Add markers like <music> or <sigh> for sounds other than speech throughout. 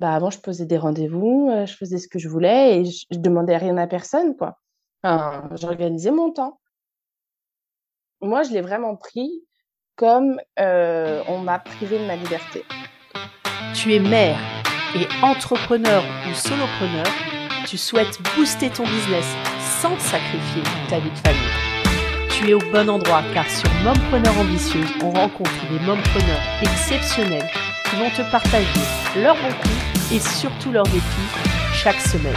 bah, avant, je posais des rendez-vous, je faisais ce que je voulais et je, je demandais rien à personne, quoi. J'organisais mon temps. Moi, je l'ai vraiment pris comme on m'a privé de ma liberté. Tu es mère et entrepreneur ou solopreneur, tu souhaites booster ton business sans sacrifier ta vie de famille. Tu es au bon endroit car sur Mompreneur Ambitieuse, on rencontre des mompreneurs exceptionnels qui vont te partager leurs bons coups et surtout leurs défis chaque semaine.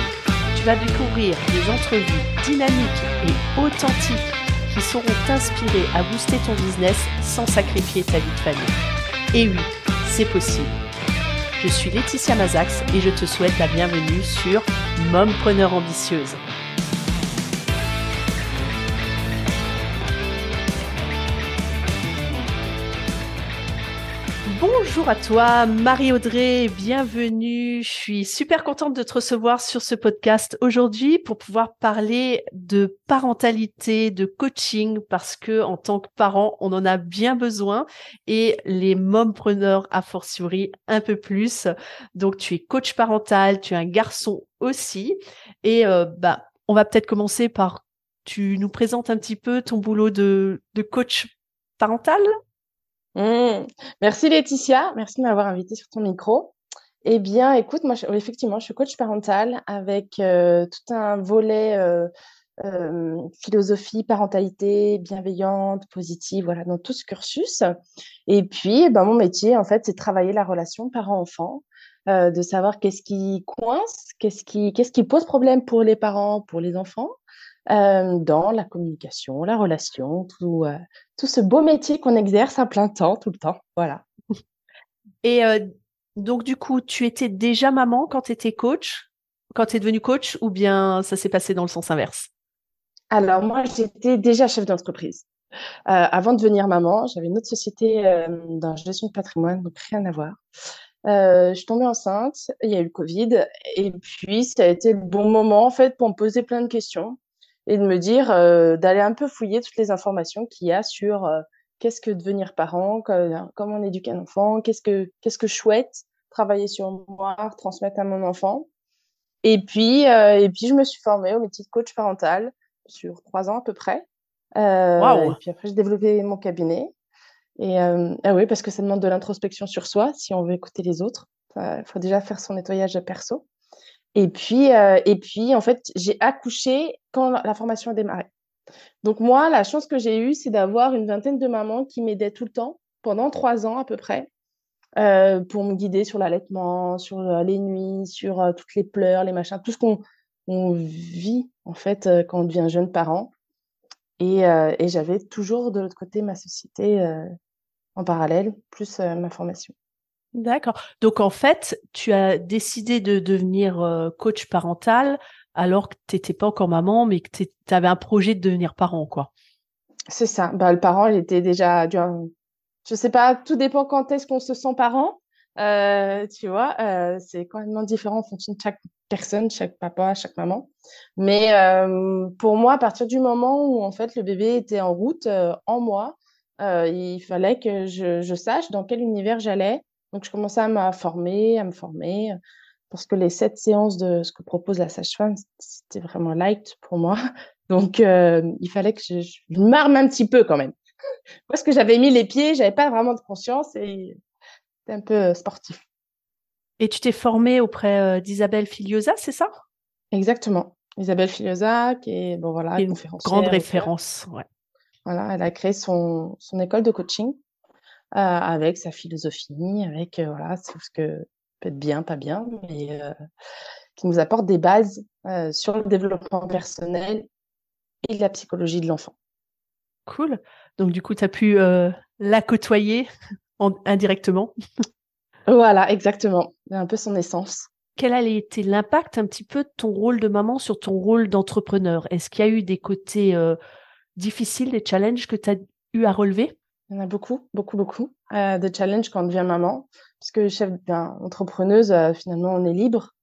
Tu vas découvrir des entrevues dynamiques et authentiques qui sauront t'inspirer à booster ton business sans sacrifier ta vie de famille. Et oui, c'est possible. Je suis Laetitia Mazax et je te souhaite la bienvenue sur Mompreneur Ambitieuse. Bonjour à toi, Marie-Audrey, bienvenue. Je suis super contente de te recevoir sur ce podcast aujourd'hui pour pouvoir parler de parentalité, de coaching, parce que en tant que parent, on en a bien besoin et les mompreneurs a fortiori un peu plus. Donc, tu es coach parental, tu es un garçon aussi. Et euh, bah, on va peut-être commencer par, tu nous présentes un petit peu ton boulot de, de coach parental? Mmh. Merci Laetitia, merci de m'avoir invité sur ton micro. Eh bien, écoute, moi, effectivement, je suis coach parental avec euh, tout un volet euh, euh, philosophie, parentalité, bienveillante, positive, voilà, dans tout ce cursus. Et puis, ben, mon métier, en fait, c'est travailler la relation parent-enfant, de savoir qu'est-ce qui coince, qu'est-ce qui, qu'est-ce qui pose problème pour les parents, pour les enfants, dans la communication, la relation, tout, tout ce beau métier qu'on exerce à plein temps, tout le temps. Voilà. Et donc, du coup, tu étais déjà maman quand tu étais coach, quand tu es devenue coach, ou bien ça s'est passé dans le sens inverse? Alors, moi, j'étais déjà chef d'entreprise. avant de devenir maman, j'avais une autre société dans la gestion de patrimoine, donc rien à voir. je suis tombée enceinte, il y a eu le Covid, et puis ça a été le bon moment en fait pour me poser plein de questions et de me dire euh, d'aller un peu fouiller toutes les informations qu'il y a sur euh, qu'est-ce que devenir parent, comment on éduque un enfant, qu'est-ce que qu'est-ce que je souhaite travailler sur moi, transmettre à mon enfant. Et puis euh, et puis je me suis formée au métier de coach parental sur trois ans à peu près. Wow. Et puis après j'ai développé mon cabinet. Et ah oui parce que ça demande de l'introspection sur soi si on veut écouter les autres. Il faut déjà faire son nettoyage perso. Et puis, euh, et puis, en fait, j'ai accouché quand la formation a démarré. Donc moi, la chance que j'ai eue, c'est d'avoir une vingtaine de mamans qui m'aidaient tout le temps, pendant trois ans à peu près, euh, pour me guider sur l'allaitement, sur euh, les nuits, sur euh, toutes les pleurs, les machins, tout ce qu'on on vit en fait euh, quand on devient jeune parent. Et, et j'avais toujours de l'autre côté ma société en parallèle, plus ma formation. D'accord. Donc en fait, tu as décidé de devenir euh, coach parental alors que tu n'étais pas encore maman, mais que tu avais un projet de devenir parent, quoi. C'est ça. Bah, le parent, il était déjà. Je sais pas, tout dépend quand est-ce qu'on se sent parent. Euh, tu vois, euh, c'est complètement différent en fonction de chaque personne, chaque papa, chaque maman. Mais pour moi, à partir du moment où en fait le bébé était en route en moi, il fallait que je, je sache dans quel univers j'allais donc, je commençais à me former, à me former, parce que les sept séances de ce que propose la sage-femme, c'était vraiment light pour moi. <laughs> Donc, euh, il fallait que je, je m'arme un petit peu quand même. <laughs> Parce que j'avais mis les pieds, j'avais pas vraiment de conscience et c'était un peu euh, sportif. Et tu t'es formée auprès euh, d'Isabelle Filiosa, c'est ça? Exactement. Isabelle Filiosa, qui est bon voilà, une grande référence. Ouais. Voilà, elle a créé son, son école de coaching euh, avec sa philosophie, avec euh, voilà, ce que peut être bien, pas bien, mais euh, qui nous apporte des bases sur le développement personnel et la psychologie de l'enfant. Cool. Donc du coup, tu as pu la côtoyer indirectement. voilà, exactement. Un peu son essence. Quel a été l'impact un petit peu de ton rôle de maman sur ton rôle d'entrepreneur? Est-ce qu'il y a eu des côtés difficiles, des challenges que tu as eu à relever? Il y en a beaucoup, beaucoup, beaucoup euh, de challenges quand on devient maman, puisque chef ben, entrepreneuse, euh, finalement, on est libre.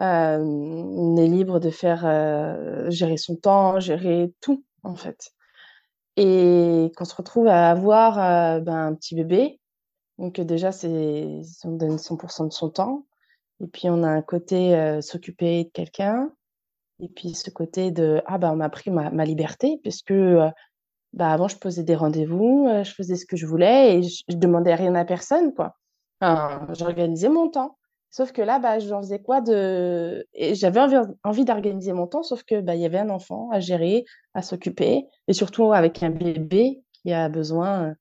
Euh, on est libre de faire euh, gérer son temps, gérer tout en fait. Et qu'on se retrouve à avoir ben, un petit bébé, donc déjà c'est on donne 100% de son temps. Et puis, on a un côté s'occuper de quelqu'un. Et puis, ce côté de Ah, bah, on m'a pris ma liberté, puisque bah, avant, je posais des rendez-vous, je faisais ce que je voulais et je, je demandais rien à personne, quoi. J'organisais mon temps. Sauf que là, bah, j'en faisais quoi de. J'avais envie, d'organiser mon temps, sauf que bah, il y avait un enfant à gérer, à s'occuper, et surtout avec un bébé qui a besoin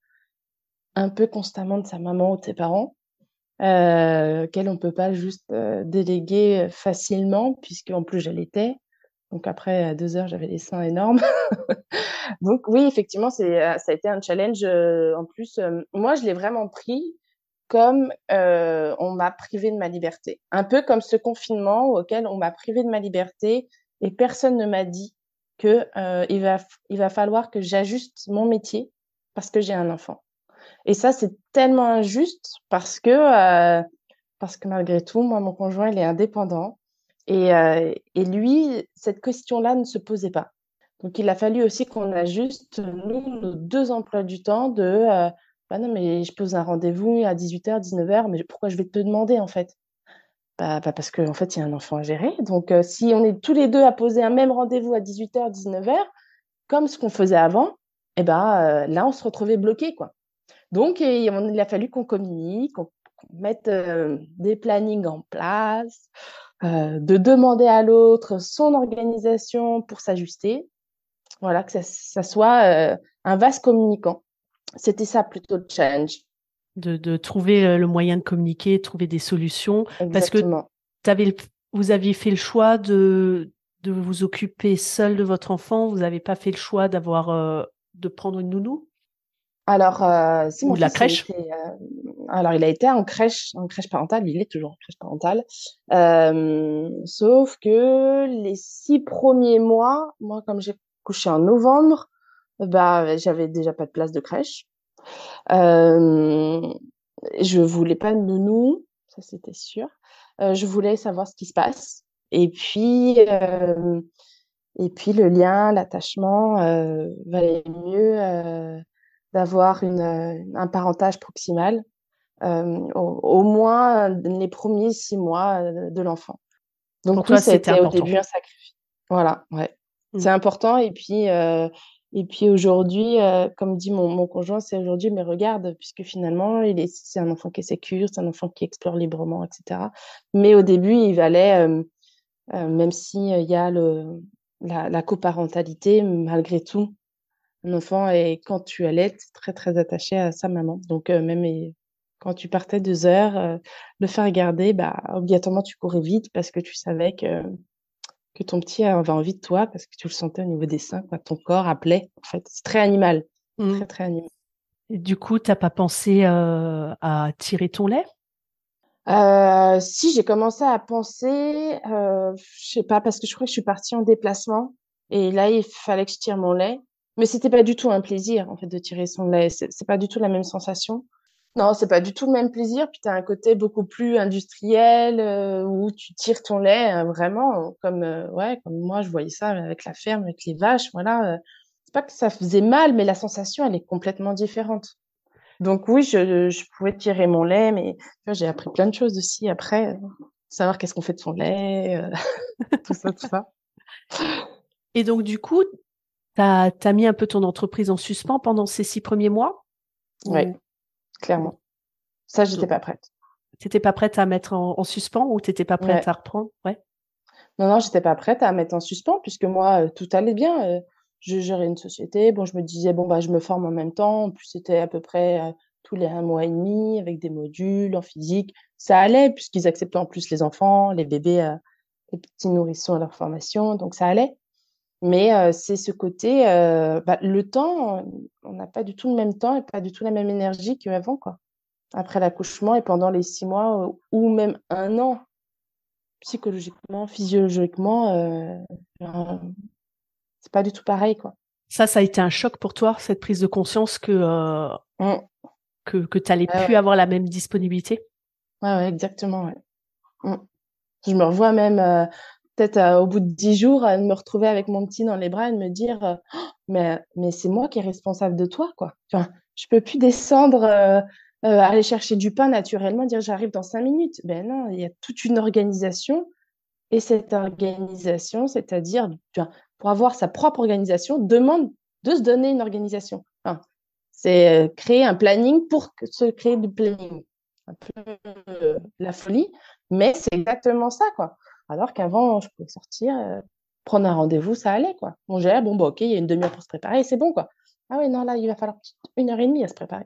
un peu constamment de sa maman ou de ses parents, euh, qu'elle on peut pas juste euh, déléguer facilement, puisque en plus je l'étais. Donc après, deux heures, j'avais des seins énormes. <laughs> Donc oui, effectivement, c'est, euh, ça a été un challenge. Euh, en plus, euh, moi, je l'ai vraiment pris comme on m'a privé de ma liberté. Un peu comme ce confinement auquel on m'a privé de ma liberté et personne ne m'a dit que il va il va falloir que j'ajuste mon métier parce que j'ai un enfant. Et ça c'est tellement injuste parce que parce que malgré tout moi mon conjoint il est indépendant et euh, et lui cette question-là ne se posait pas. Donc il a fallu aussi qu'on ajuste nous nos deux emplois du temps de euh, bah non, mais je pose un rendez-vous à 18h, 19h, mais pourquoi je vais te demander en fait? Bah, bah parce qu'en en fait, il y a un enfant à gérer. Donc, euh, si on est tous les deux à poser un même rendez-vous à 18h, 19h, comme ce qu'on faisait avant, eh ben, là, on se retrouvait bloqué. Donc, il a fallu qu'on communique, qu'on mette des plannings en place, euh, de demander à l'autre son organisation pour s'ajuster. Voilà, que ça, ça soit euh, un vaste communicant. C'était ça plutôt le challenge. De, de trouver euh, le moyen de communiquer, trouver des solutions. Parce que Exactement. t'avais le- vous aviez fait le choix de, de vous occuper seul de votre enfant. Vous n'avez pas fait le choix d'avoir euh, de prendre une nounou? Alors, euh, si ou mon de fils, crèche. euh, alors il a été en crèche, en crèche parentale, il est toujours en crèche parentale. Euh, sauf que les six premiers mois, moi, comme j'ai couché en novembre, bah, j'avais déjà pas de place de crèche. Euh, je voulais pas de nounou, ça c'était sûr. Euh, je voulais savoir ce qui se passe. Et puis, euh, et puis le lien, l'attachement, euh, valait mieux euh, d'avoir euh, un parentage proximal, euh, au, au moins les premiers six mois euh, de l'enfant. Donc Pour toi, c'était au début un sacrifice. Voilà, ouais. Mm. C'est important. Et puis, euh, et puis aujourd'hui, euh, comme dit mon, mon conjoint, c'est aujourd'hui, mais regarde, puisque finalement, il est, c'est un enfant qui est sécure, c'est un enfant qui explore librement, etc. Mais au début, il valait, euh, euh, même si euh, il y a le, la, la coparentalité, malgré tout, un enfant est, quand tu allaites, très, très attaché à sa maman. Donc, euh, même et- quand tu partais deux heures, euh, le faire garder, bah, obligatoirement, tu courais vite parce que tu savais que, que ton petit avait envie de toi, parce que tu le sentais au niveau des seins, quoi. Ton corps appelait, en fait. C'est très animal. Mm. Très, très animal. Et du coup, t'as pas pensé euh, à tirer ton lait? Euh, si j'ai commencé à penser, euh, je sais pas, parce que je crois que je suis partie en déplacement et là il fallait que je tire mon lait, mais c'était pas du tout un plaisir en fait de tirer son lait, c'est pas du tout la même sensation. Non, c'est pas du tout le même plaisir, puis t'as un côté beaucoup plus industriel euh, où tu tires ton lait euh, vraiment comme euh, ouais, comme moi je voyais ça avec la ferme, avec les vaches, voilà. C'est pas que ça faisait mal, mais la sensation elle est complètement différente. Donc oui, je, je pouvais tirer mon lait, mais tu j'ai appris plein de choses aussi après, savoir qu'est-ce qu'on fait de son lait, <laughs> tout ça, tout ça. Et donc, du coup, t'as as mis un peu ton entreprise en suspens pendant ces six premiers mois Ouais, Ou clairement. Ça, j'étais pas prête. t'étais pas prête à mettre en, en suspens ou t'étais pas prête Ouais. à reprendre? Ouais. Non, non, j'étais pas prête à mettre en suspens puisque moi, euh, tout allait bien. euh, je gérais une société. Bon, je me disais, bon, bah, je me forme en même temps. En plus, c'était à peu près euh, tous les un mois et demi avec des modules en physique. Ça allait puisqu'ils acceptaient en plus les enfants, les bébés, euh, les petits nourrissons à leur formation. Donc, ça allait. Mais euh, c'est ce côté, euh, bah, le temps, on n'a pas du tout le même temps et pas du tout la même énergie qu'avant, quoi. Après l'accouchement et pendant les six mois euh, ou même un an, psychologiquement, physiologiquement, c'est pas du tout pareil, quoi. Ça, ça a été un choc pour toi, cette prise de conscience que, euh, Mm. que, que t'allais Ouais, plus ouais. avoir la même disponibilité? Ouais, ouais, exactement, ouais. Mm. Je me revois même peut-être euh, au bout de dix jours à me retrouver avec mon petit dans les bras et de me dire euh, Oh, mais mais c'est moi qui est responsable de toi quoi. Enfin, je peux plus descendre euh, aller chercher du pain naturellement, dire j'arrive dans cinq minutes. Ben non, il y a toute une organisation. Et cette organisation, c'est-à-dire pour avoir sa propre organisation, demande de se donner une organisation. c'est créer un planning pour se créer du planning. Un peu la folie, mais c'est exactement ça, quoi. Alors qu'avant, je pouvais sortir, prendre un rendez-vous, ça allait, quoi. On gère, bon, bah, ok, il y a une demi-heure pour se préparer, c'est bon, quoi. Ah oui, non, là, il va falloir une heure et demie à se préparer.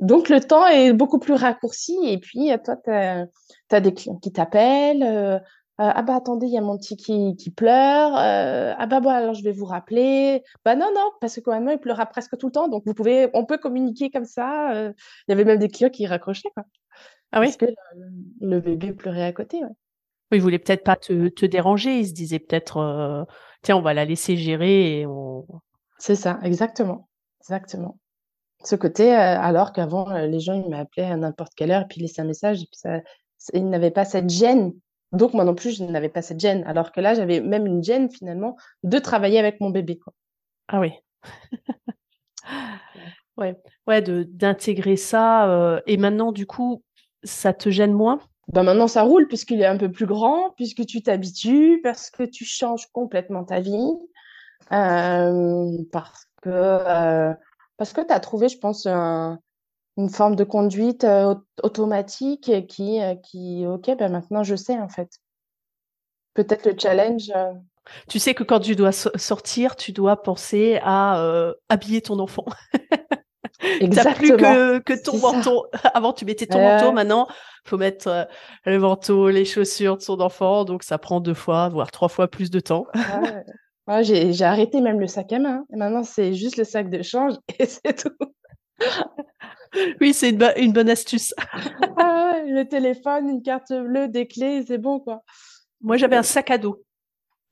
Donc, le temps est beaucoup plus raccourci. Et puis, toi, tu as, des clients qui t'appellent. Euh, euh, ah bah attendez, il y a mon petit qui, qui pleure. Euh, ah bah bon, alors je vais vous rappeler. Bah non, non, parce que quand même, il pleura presque tout le temps. Donc, vous pouvez, on peut communiquer comme ça. Il y avait même des clients qui raccrochaient, quoi. Ah oui? Parce que le, bébé pleurait à côté, ouais. Il voulait peut-être pas te, te, déranger. Il se disait peut-être, tiens, on va la laisser gérer et on. C'est ça, exactement. Exactement. Ce côté, euh, alors qu'avant, euh, les gens, ils m'appelaient à n'importe quelle heure, et puis laissaient un message, et puis ça, ils n'avaient pas cette gêne. Donc, moi non plus, je n'avais pas cette gêne. Alors que là, j'avais même une gêne, finalement, de travailler avec mon bébé. Quoi. Ah oui. ouais, ouais d'intégrer ça. Euh, et maintenant, du coup, ça te gêne moins? Ben maintenant, ça roule puisqu'il est un peu plus grand, puisque tu t'habitues, parce que tu changes complètement ta vie, parce que parce que tu as trouvé, je pense, une forme de conduite euh, automatique qui, euh, qui, ok, ben maintenant je sais en fait. Peut-être le challenge. Euh, tu sais que quand tu dois sortir, tu dois penser à habiller ton enfant. <laughs> Exactement. plus que, que ton manteau. <laughs> Avant, tu mettais ton manteau. Maintenant, faut mettre le manteau, les chaussures de son enfant. Donc, ça prend deux fois, voire trois fois plus de temps. j'ai arrêté même le sac à main. maintenant, c'est juste le sac de change <laughs> et c'est tout. oui, c'est une, bonne astuce. <laughs> ah, le téléphone, une carte bleue, des clés, c'est bon, quoi. Moi, j'avais un sac à dos.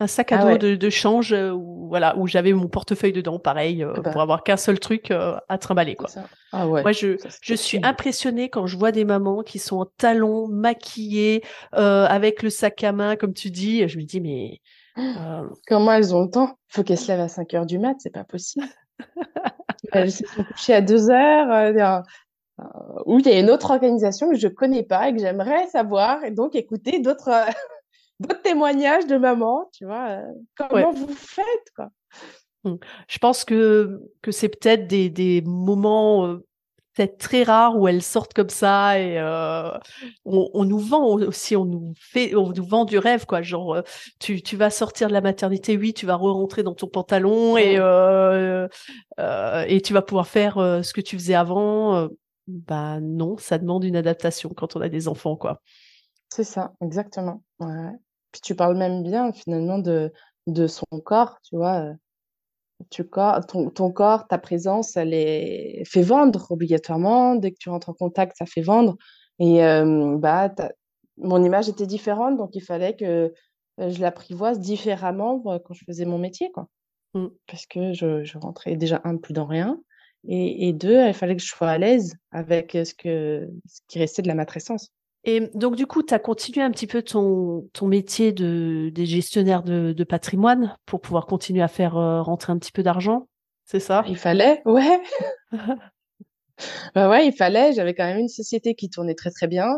Un sac à ah dos de, change euh, où, voilà, où j'avais mon portefeuille dedans, pareil, euh, bah. pour avoir qu'un seul truc euh, à trimballer. Quoi. Ah Moi, je, je suis impressionnée quand je vois des mamans qui sont en talons, maquillées, avec le sac à main, comme tu dis. Je me dis, mais euh, Comment elles ont le temps? Faut qu'elles se lèvent à 5 heures du mat, c'est pas possible. <laughs> elles se sont couchées à 2 heures. Euh, euh, où il y a une autre organisation que je connais pas et que j'aimerais savoir, et donc écouter d'autres d'autres témoignages de maman, tu vois. comment vous faites, quoi? Mmh. Je pense que, que c'est peut-être des, des moments peut-être très rare où elles sortent comme ça et euh, on, nous vend aussi, on nous fait, on nous vend du rêve quoi. Genre, euh, tu, tu vas sortir de la maternité, oui, tu vas re-rentrer dans ton pantalon et euh, et tu vas pouvoir faire ce que tu faisais avant. bah non, ça demande une adaptation quand on a des enfants quoi. C'est ça, exactement. Ouais. Puis tu parles même bien finalement de de son corps, tu vois ton, ton, corps, ta présence, elle est fait vendre obligatoirement. Dès que tu rentres en contact, ça fait vendre. Et bah, mon image était différente, donc il fallait que je l'apprivoise différemment quand je faisais mon métier, quoi. Mmh. Parce que je, je, rentrais déjà un plus dans rien, et, et, deux, il fallait que je sois à l'aise avec ce que ce qui restait de la matrescence. Et donc, du coup, tu as continué un petit peu ton, ton métier de, des gestionnaires de, de patrimoine pour pouvoir continuer à faire euh, rentrer un petit peu d'argent, c'est ça? Il fallait, ouais. <laughs> bah ouais, il fallait. J'avais quand même une société qui tournait très très bien.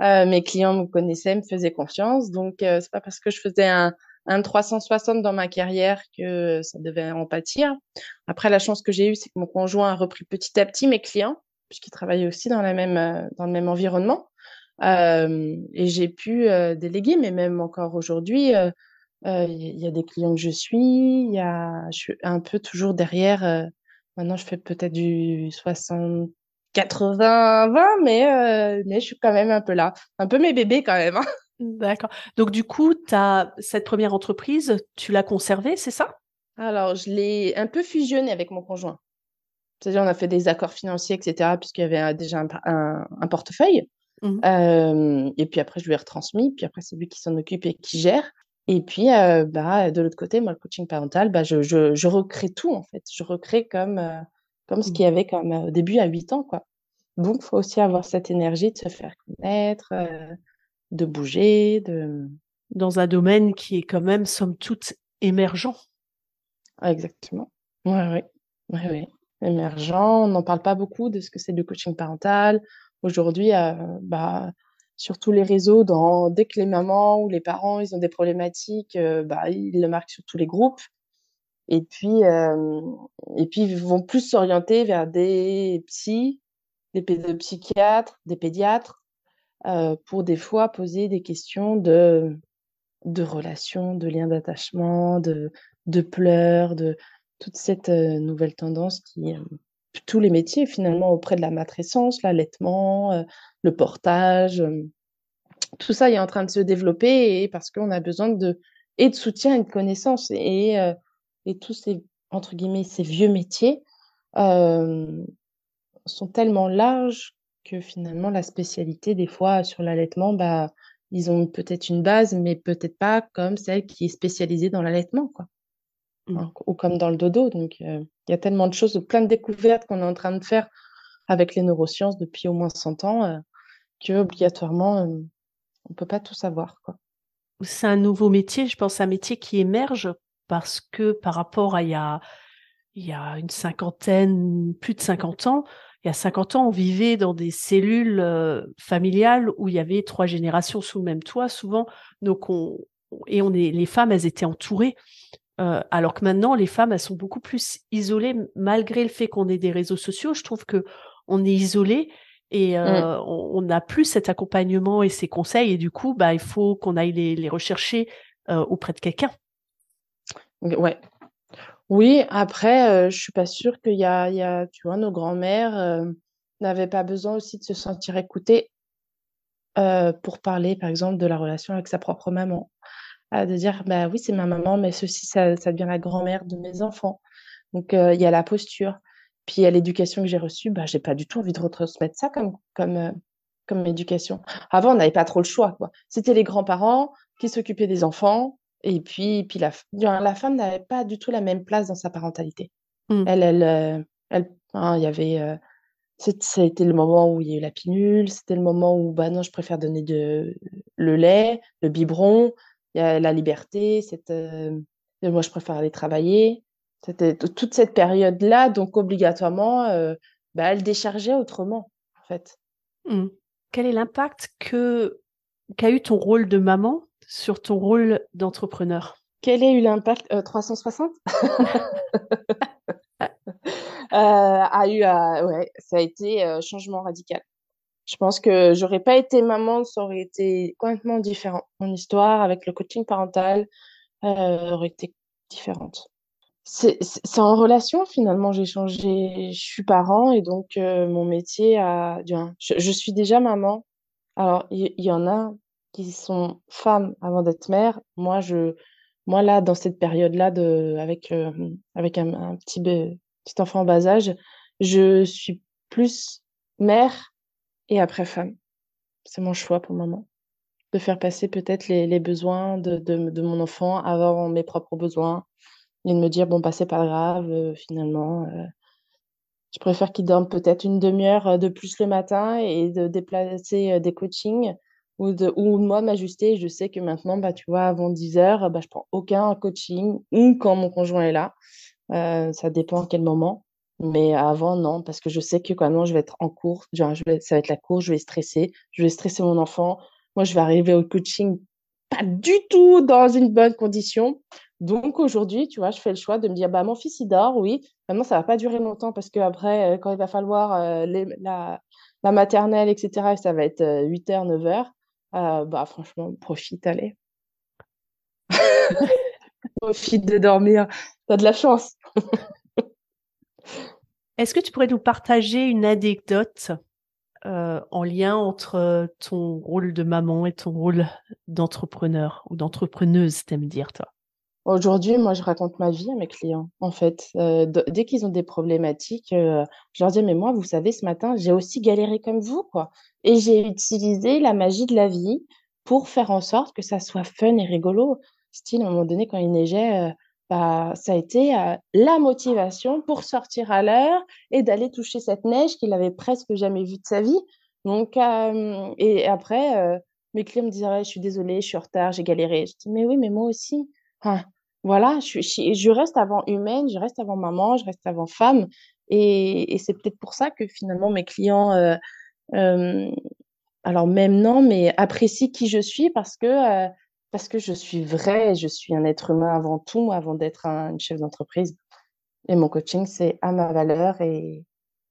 Euh, mes clients me connaissaient, me faisaient confiance. Donc, euh, c'est pas parce que je faisais un, un 360 dans ma carrière que ça devait en pâtir. Après, la chance que j'ai eue, c'est que mon conjoint a repris petit à petit mes clients, puisqu'il travaillait aussi dans, la même, dans le même environnement. Euh, et j'ai pu euh, déléguer, mais même encore aujourd'hui, euh, il y a des clients que je suis, y a, je suis un peu toujours derrière. maintenant, je fais peut-être du 60, 80, 20, mais, mais je suis quand même un peu là. Un peu mes bébés quand même. Hein. D'accord. Donc, du coup, as, cette première entreprise, tu l'as conservée, c'est ça? Alors, je l'ai un peu fusionnée avec mon conjoint. C'est-à-dire, on a fait des accords financiers, etc., puisqu'il y avait déjà un, un portefeuille. Mmh. et puis après, je lui ai retransmis. Puis après, c'est lui qui s'en occupe et qui gère. Et puis, bah, de l'autre côté, moi, le coaching parental, bah, je, je, je recrée tout, en fait. Je recrée comme, comme ce mmh. qu'il y avait comme, au début à 8 ans, quoi. Donc, il faut aussi avoir cette énergie de se faire connaître, de bouger, de... Dans un domaine qui est quand même, somme toute, émergent. exactement. Oui, oui. Ouais, ouais. Émergent. On n'en parle pas beaucoup de ce que c'est le coaching parental aujourd'hui, bah, sur tous les réseaux, dès que les mamans ou les parents ils ont des problématiques, bah, ils le marquent sur tous les groupes. Et puis, et puis ils vont plus s'orienter vers des psys, des pédopsychiatres, des pédiatres, pour des fois poser des questions de, de relations, de liens d'attachement, de, de pleurs, de toute cette nouvelle tendance qui, tous les métiers finalement auprès de la matrescence, l'allaitement, le portage, tout ça est en train de se développer parce qu'on a besoin de et de soutien et de connaissances et, et tous ces entre guillemets ces vieux métiers sont tellement larges que finalement la spécialité des fois sur l'allaitement bah ils ont peut-être une base mais peut-être pas comme celle qui est spécialisée dans l'allaitement quoi mmh. ou comme dans le dodo donc il y a tellement de choses plein de découvertes qu'on est en train de faire avec les neurosciences depuis au moins 100 ans que obligatoirement on peut pas tout savoir c'est un nouveau métier je pense un métier qui émerge parce que par rapport à il y a, il y a une cinquantaine, plus de 50 ans, il y a 50 ans, on vivait dans des cellules euh, familiales où il y avait trois générations sous le même toit, souvent. Donc on, et on est, les femmes, elles étaient entourées. Euh, alors que maintenant, les femmes, elles sont beaucoup plus isolées, malgré le fait qu'on ait des réseaux sociaux. Je trouve que on est isolé et mmh. euh, on n'a plus cet accompagnement et ces conseils. Et du coup, bah, il faut qu'on aille les, les rechercher auprès de quelqu'un. Ouais. Oui, après, euh, je suis pas sûre qu'il y y a, tu vois, nos grands-mères euh, n'avaient pas besoin aussi de se sentir écoutées euh, pour parler, par exemple, de la relation avec sa propre maman. De dire, bah oui, c'est ma maman, mais ceci, ça, ça devient la grand-mère de mes enfants. Donc, il y a la posture. Puis, il y a l'éducation que j'ai reçue. Bah, j'ai pas du tout envie de retransmettre ça comme, comme, comme éducation. Avant, on n'avait pas trop le choix, quoi. C'était les grands-parents qui s'occupaient des enfants et puis, puis la, la femme n'avait pas du tout la même place dans sa parentalité. Mmh. Elle, elle, euh, elle, hein, il y avait, euh, c'était le moment où il y a eu la pilule, c'était le moment où, bah non, je préfère donner de, le lait, le biberon, il y a la liberté, euh, moi je préfère aller travailler. C'était toute cette période-là, donc obligatoirement, euh, bah, elle déchargeait autrement, en fait. Mmh. Quel est l'impact que qu'a eu ton rôle de maman sur ton rôle d'entrepreneur? Quel a eu l'impact 360 <laughs> euh, a eu, ouais, ça a été changement radical. Je pense que j'aurais pas été maman, ça aurait été complètement différent. Mon histoire avec le coaching parental aurait été différente. C'est en relation finalement. J'ai changé. Je suis parent et donc mon métier a. Je, je, suis déjà maman. Alors il y, en a qui sont femmes avant d'être mères, moi, je, moi là, dans cette période-là, de, avec, euh, avec un, petit, petit enfant en bas âge, je suis plus mère et après femme. C'est mon choix pour le moment. De faire passer peut-être les, besoins de, de, mon enfant avant mes propres besoins et de me dire, bon, bah, c'est pas grave, euh, finalement. Euh, je préfère qu'il dorme peut-être une demi-heure de plus le matin et de déplacer des coachings ou, de, ou moi m'ajuster. Je sais que maintenant, bah, tu vois, avant 10 heures, bah, je prends aucun coaching ou quand mon conjoint est là. Euh, ça dépend à quel moment. Mais avant, non, parce que je sais que quand je vais être en cours, genre, je ça va être la cour, je vais stresser, je vais stresser mon enfant. Moi, je vais arriver au coaching pas du tout dans une bonne condition. Donc aujourd'hui, tu vois, je fais le choix de me dire, bah mon fils il dort, oui. Maintenant, ça va pas durer longtemps parce que après, euh, quand il va falloir euh, la, maternelle, etc., ça va être 8h, 9h. Euh, bah, franchement, profite, allez. <laughs> profite de dormir. T'as de la chance. <laughs> Est-ce que tu pourrais nous partager une anecdote euh, en lien entre ton rôle de maman et ton rôle d'entrepreneur ou d'entrepreneuse, t'aimes dire, toi? Aujourd'hui, moi, je raconte ma vie à mes clients. En fait, euh, dès qu'ils ont des problématiques, euh, je leur dis, mais moi, vous savez, ce matin, j'ai aussi galéré comme vous, quoi. Et j'ai utilisé la magie de la vie pour faire en sorte que ça soit fun et rigolo. Style, à un moment donné, quand il neigeait, euh, bah, ça a été la motivation pour sortir à l'heure et d'aller toucher cette neige qu'il avait presque jamais vue de sa vie. Donc, et après, mes clients me disaient, je suis désolée, je suis en retard, j'ai galéré. Je dis, mais oui, mais moi aussi voilà, je, je, reste avant humaine, je reste avant maman, je reste avant femme. Et, et c'est peut-être pour ça que finalement mes clients alors même non, mais apprécie qui je suis parce que parce que je suis vraie, je suis un être humain avant tout, avant d'être un, une chef d'entreprise. Et mon coaching, c'est à ma valeur et,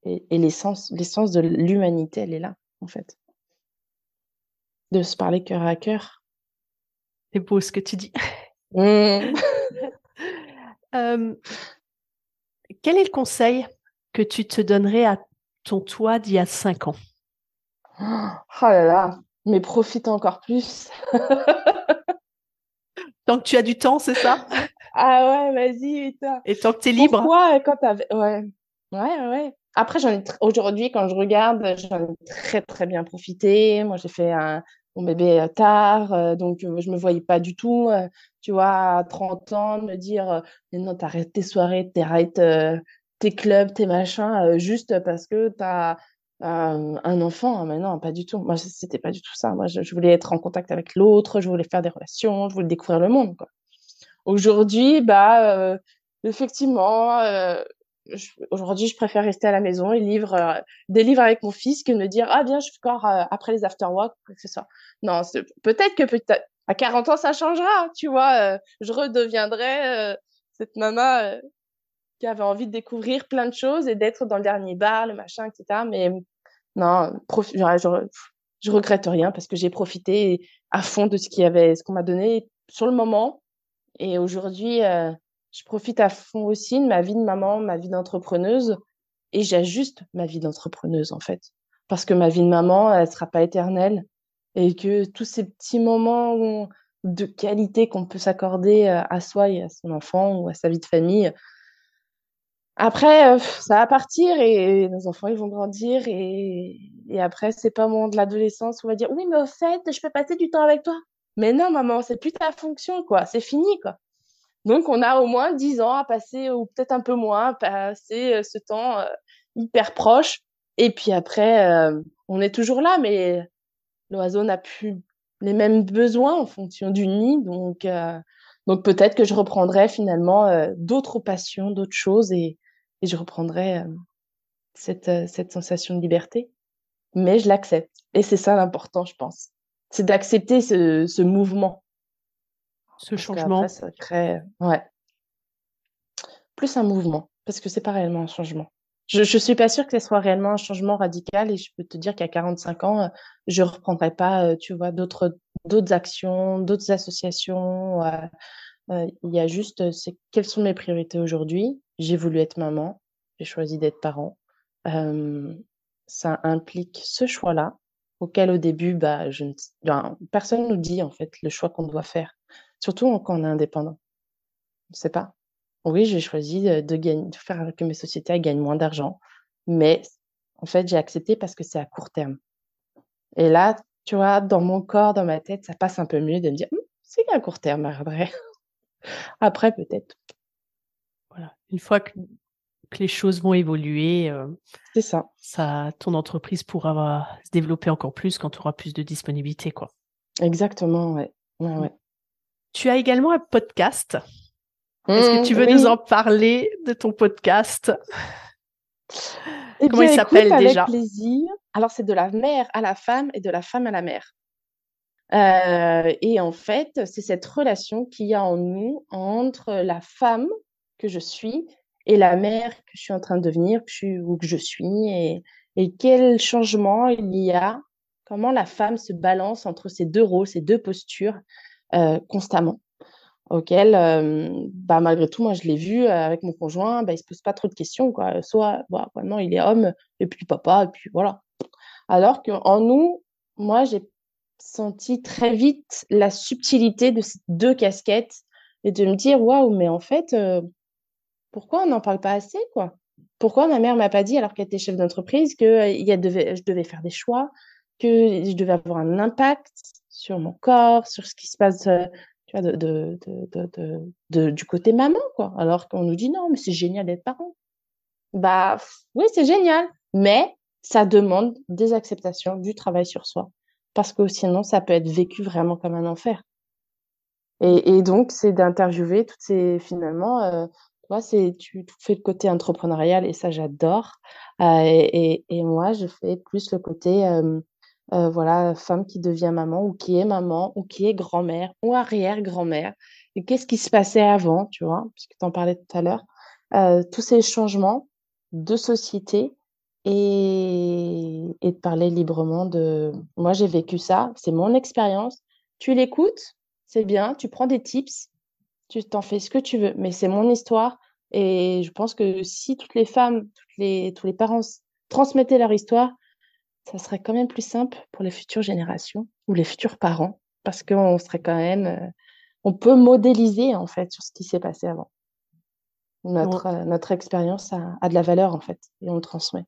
et, et l'essence, l'essence de l'humanité, elle est là, en fait. De se parler cœur à cœur. C'est beau ce que tu dis. Mmh. <laughs> euh, quel est le conseil que tu te donnerais à ton toi d'il y a cinq ans? Oh là là, mais profite encore plus. <laughs> tant que tu as du temps, c'est ça? Ah ouais, vas-y. Et tant que tu es libre Pourquoi quand t'avais... Ouais, ouais, ouais. Après, j'en ai aujourd'hui, quand je regarde, j'en ai très, très bien profité. Moi, j'ai fait un, mon bébé tard, euh, donc euh, je me voyais pas du tout, euh, tu vois, à 30 ans, de me dire, mais non, t'arrêtes tes soirées, t'arrêtes tes clubs, tes machins, juste parce que t'as un enfant. Mais non, pas du tout. Moi, c'était pas du tout ça. Moi, je, voulais être en contact avec l'autre, je voulais faire des relations, je voulais découvrir le monde. Aujourd'hui, bah, effectivement, aujourd'hui, je préfère rester à la maison et livre euh, des livres avec mon fils que de me dire ah bien, je encore euh, après les after work quoi que ce soit. Non, peut-être que peut à 40 ans ça changera, tu vois. Euh, je redeviendrai cette maman qui avait envie de découvrir plein de choses et d'être dans le dernier bar, le machin, etc. Mais non, je, je, regrette rien parce que j'ai profité à fond de ce qu'il y avait, ce qu'on m'a donné sur le moment. Et aujourd'hui, je profite à fond aussi de ma vie de maman, ma vie d'entrepreneuse, et j'ajuste ma vie d'entrepreneuse en fait, parce que ma vie de maman, elle sera pas éternelle, et que tous ces petits moments de qualité qu'on peut s'accorder euh, à soi et à son enfant ou à sa vie de famille, après, euh, ça va partir et nos enfants, ils vont grandir et, et après, c'est pas moment de l'adolescence où on va dire oui, mais au fait, je peux passer du temps avec toi. Mais non, maman, c'est plus ta fonction, quoi. C'est fini, quoi. Donc, on a au moins 10 ans à passer, ou peut-être un peu moins, à passer euh, ce temps euh, hyper proche. Et puis après, on est toujours là, mais l'oiseau n'a plus les mêmes besoins en fonction du nid. Donc, donc peut-être que je reprendrai finalement d'autres passions, d'autres choses, et, et je reprendrai cette, cette sensation de liberté. Mais je l'accepte. Et c'est ça l'important, je pense. C'est d'accepter ce, ce mouvement ce changement ça crée, ouais. Plus un mouvement, parce que c'est pas réellement un changement. Je, je suis pas sûre que ce soit réellement un changement radical et je peux te dire qu'à 45 ans, euh, je reprendrai pas, euh, tu vois, d'autres, d'autres actions, d'autres associations. Euh, il y a juste, c'est quelles sont mes priorités aujourd'hui? J'ai voulu être maman, j'ai choisi d'être parent. ça implique ce choix-là, auquel au début, bah, je ne, personne nous dit en fait le choix qu'on doit faire. Surtout quand on est indépendant. Je sais pas. Oui, j'ai choisi de, gagner, de faire que mes sociétés gagnent moins d'argent, mais en fait, j'ai accepté parce que c'est à court terme. Et là, tu vois, dans mon corps, dans ma tête, ça passe un peu mieux de me dire, «Hum, c'est à court terme, <laughs> après, peut-être. Une fois que, les choses vont évoluer, euh, c'est ça. ça. Ton entreprise pourra se développer encore plus quand tu auras plus de disponibilité, quoi. Exactement, ouais. Ouais, mmh. ouais. Tu as également un podcast. Est-ce que mmh, tu veux nous en parler de ton podcast? Eh Comment il s'appelle déjà avec plaisir. Alors, c'est de la mère à la femme et de la femme à la mère. Euh, et en fait, c'est cette relation qu'il y a en nous entre la femme que je suis et la mère que je suis en train de devenir que je ou que je suis. Et, et quel changement il y a, comment la femme se balance entre ces deux rôles, ces deux postures euh, constamment auquel, euh, bah, malgré tout, moi, je l'ai vu euh, avec mon conjoint, bah, il se pose pas trop de questions, quoi. Soit, bah, maintenant, il est homme, et puis papa, et puis voilà. Alors qu'en nous, moi, j'ai senti très vite la subtilité de ces deux casquettes et de me dire, waouh, mais en fait, pourquoi on n'en parle pas assez, quoi? Pourquoi ma mère m'a pas dit, alors qu'elle était chef d'entreprise, que il y a devait, je devais faire des choix, que je devais avoir un impact, sur mon corps, sur ce qui se passe euh, tu vois, de, de, de, de, du côté maman, quoi. Alors qu'on nous dit non, mais c'est génial d'être parent. Bah oui, c'est génial, mais ça demande des acceptations, du travail sur soi, parce que sinon ça peut être vécu vraiment comme un enfer. Et, et donc c'est d'interviewer toutes ces finalement euh, vois, c'est tu, fais le côté entrepreneurial et ça, j'adore. Euh, et, moi, je fais plus le côté, euh, euh, voilà, femme qui devient maman ou qui est maman ou qui est grand-mère ou arrière-grand-mère. Et qu'est-ce qui se passait avant, tu vois, puisque tu en parlais tout à l'heure? tous ces changements de société et, et de parler librement de moi j'ai vécu ça, c'est mon expérience. Tu l'écoutes, c'est bien, tu prends des tips, tu t'en fais ce que tu veux, mais c'est mon histoire et je pense que si toutes les femmes, toutes les, tous les parents transmettaient leur histoire, ça serait quand même plus simple pour les futures générations ou les futurs parents parce qu'on serait quand même, euh, on peut modéliser en fait sur ce qui s'est passé avant. Notre, euh, notre expérience a, a, de la valeur en fait et on le transmet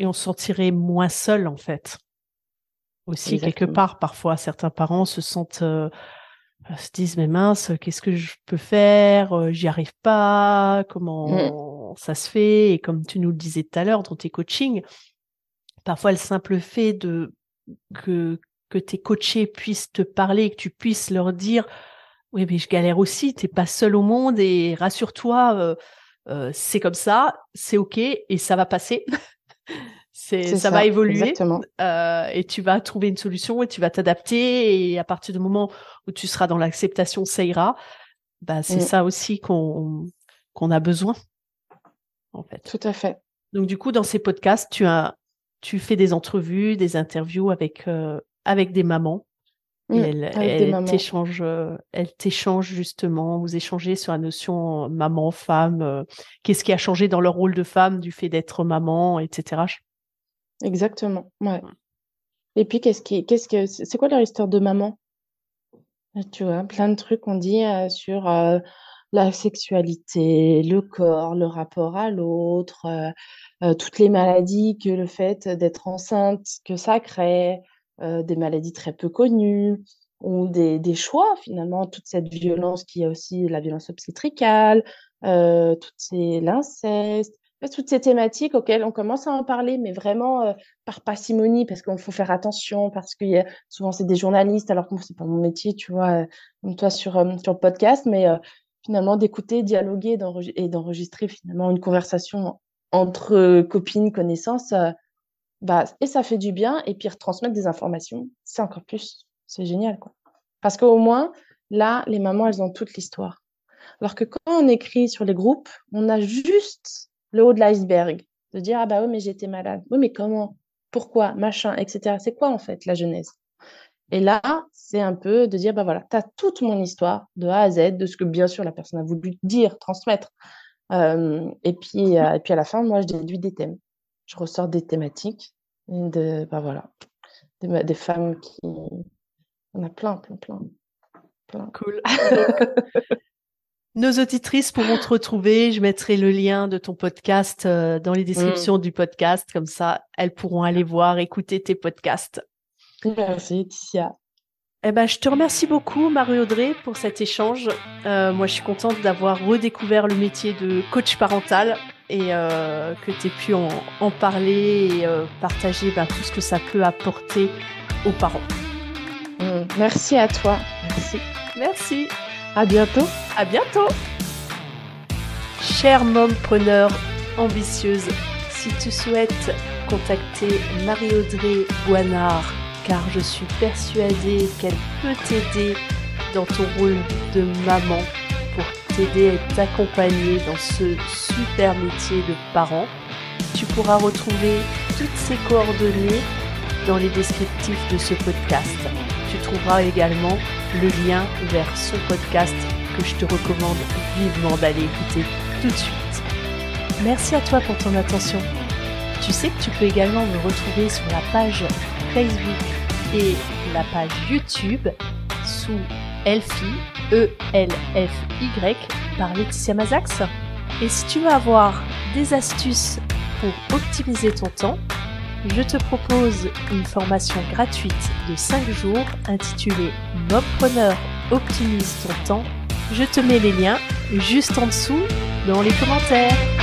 et on se sentirait moins seul en fait. Aussi quelque part, parfois certains parents se sentent euh, se disent mais mince, qu'est-ce que je peux faire? Euh, J'y arrive pas. Comment mmh. ça se fait? Et comme tu nous le disais tout à l'heure dans tes coachings, parfois le simple fait de que que tes coachés puissent te parler, que tu puisses leur dire oui mais je galère aussi, t'es pas seul au monde et rassure-toi, euh, c'est comme ça, c'est ok et ça va passer. <laughs> C'est, ça, va évoluer euh, et tu vas trouver une solution et tu vas t'adapter et à partir du moment où tu seras dans l'acceptation, ça ira. Bah, c'est mm. ça aussi qu'on qu'on a besoin, en fait. Tout à fait. Donc du coup, dans ces podcasts, tu as tu fais des entrevues, des interviews avec euh, avec des mamans. et mm, elles, t'échangent, euh, elles t'échangent justement, vous échangez sur la notion maman, femme, qu'est-ce qui a changé dans leur rôle de femme du fait d'être maman, etc. Exactement, ouais. Et puis, qu'est-ce qui, qu'est-ce que, c'est quoi leur histoire de maman? Euh, tu vois, plein de trucs qu'on dit euh, sur euh, la sexualité, le corps, le rapport à l'autre, toutes les maladies que le fait d'être enceinte, que ça crée, des maladies très peu connues, ou des, des choix finalement, toute cette violence qui a aussi la violence obstétricale, toutes ces l'inceste, toutes ces thématiques auxquelles on commence à en parler, mais vraiment euh, par parcimonie, parce qu'il faut faire attention, parce que souvent c'est des journalistes, alors que c'est pas mon métier, tu vois, euh, comme toi sur, euh, sur le podcast, mais finalement d'écouter, dialoguer et d'enregistrer finalement une conversation entre copines, connaissances, bah, et ça fait du bien, et puis retransmettre des informations, c'est encore plus, c'est génial, quoi. Parce qu'au moins, là, les mamans, elles ont toute l'histoire. Alors que quand on écrit sur les groupes, on a juste le haut de l'iceberg, de dire ah bah oui mais j'étais malade, oui mais comment, pourquoi, machin, etc. C'est quoi en fait la genèse? Et là, c'est un peu de dire bah voilà, tu as toute mon histoire de A à Z, de ce que bien sûr la personne a voulu dire, transmettre. Euh, et puis euh, et puis à la fin, moi je déduis des thèmes, je ressors des thématiques de bah voilà, des, des femmes qui, on a plein, plein, plein. plein. Cool. Nos auditrices pourront te retrouver. Je mettrai le lien de ton podcast euh, dans les descriptions mm. du podcast. Comme ça, elles pourront aller voir, écouter tes podcasts. Merci, Ticia. Eh ben, je te remercie beaucoup, Marie-Audrey, pour cet échange. Euh, moi, je suis contente d'avoir redécouvert le métier de coach parental et euh, que tu aies pu en, parler et partager ben, tout ce que ça peut apporter aux parents. Mm. Merci à toi. Merci. Merci. À bientôt. À bientôt. Chère mompreneur ambitieuse, si tu souhaites contacter Marie-Audrey Boinard, car je suis persuadée qu'elle peut t'aider dans ton rôle de maman pour t'aider à t'accompagner dans ce super métier de parent. Tu pourras retrouver toutes ces coordonnées dans les descriptifs de ce podcast. Tu trouveras également le lien vers son podcast que je te recommande vivement d'aller écouter tout de suite. Merci à toi pour ton attention. Tu sais que tu peux également me retrouver sur la page Facebook et la page YouTube sous Elfie, E-L-F-Y, par Laetitia Mazax. Et si tu veux avoir des astuces pour optimiser ton temps, je te propose une formation gratuite de 5 jours intitulée Mompreneur optimise ton temps. Je te mets les liens juste en dessous dans les commentaires.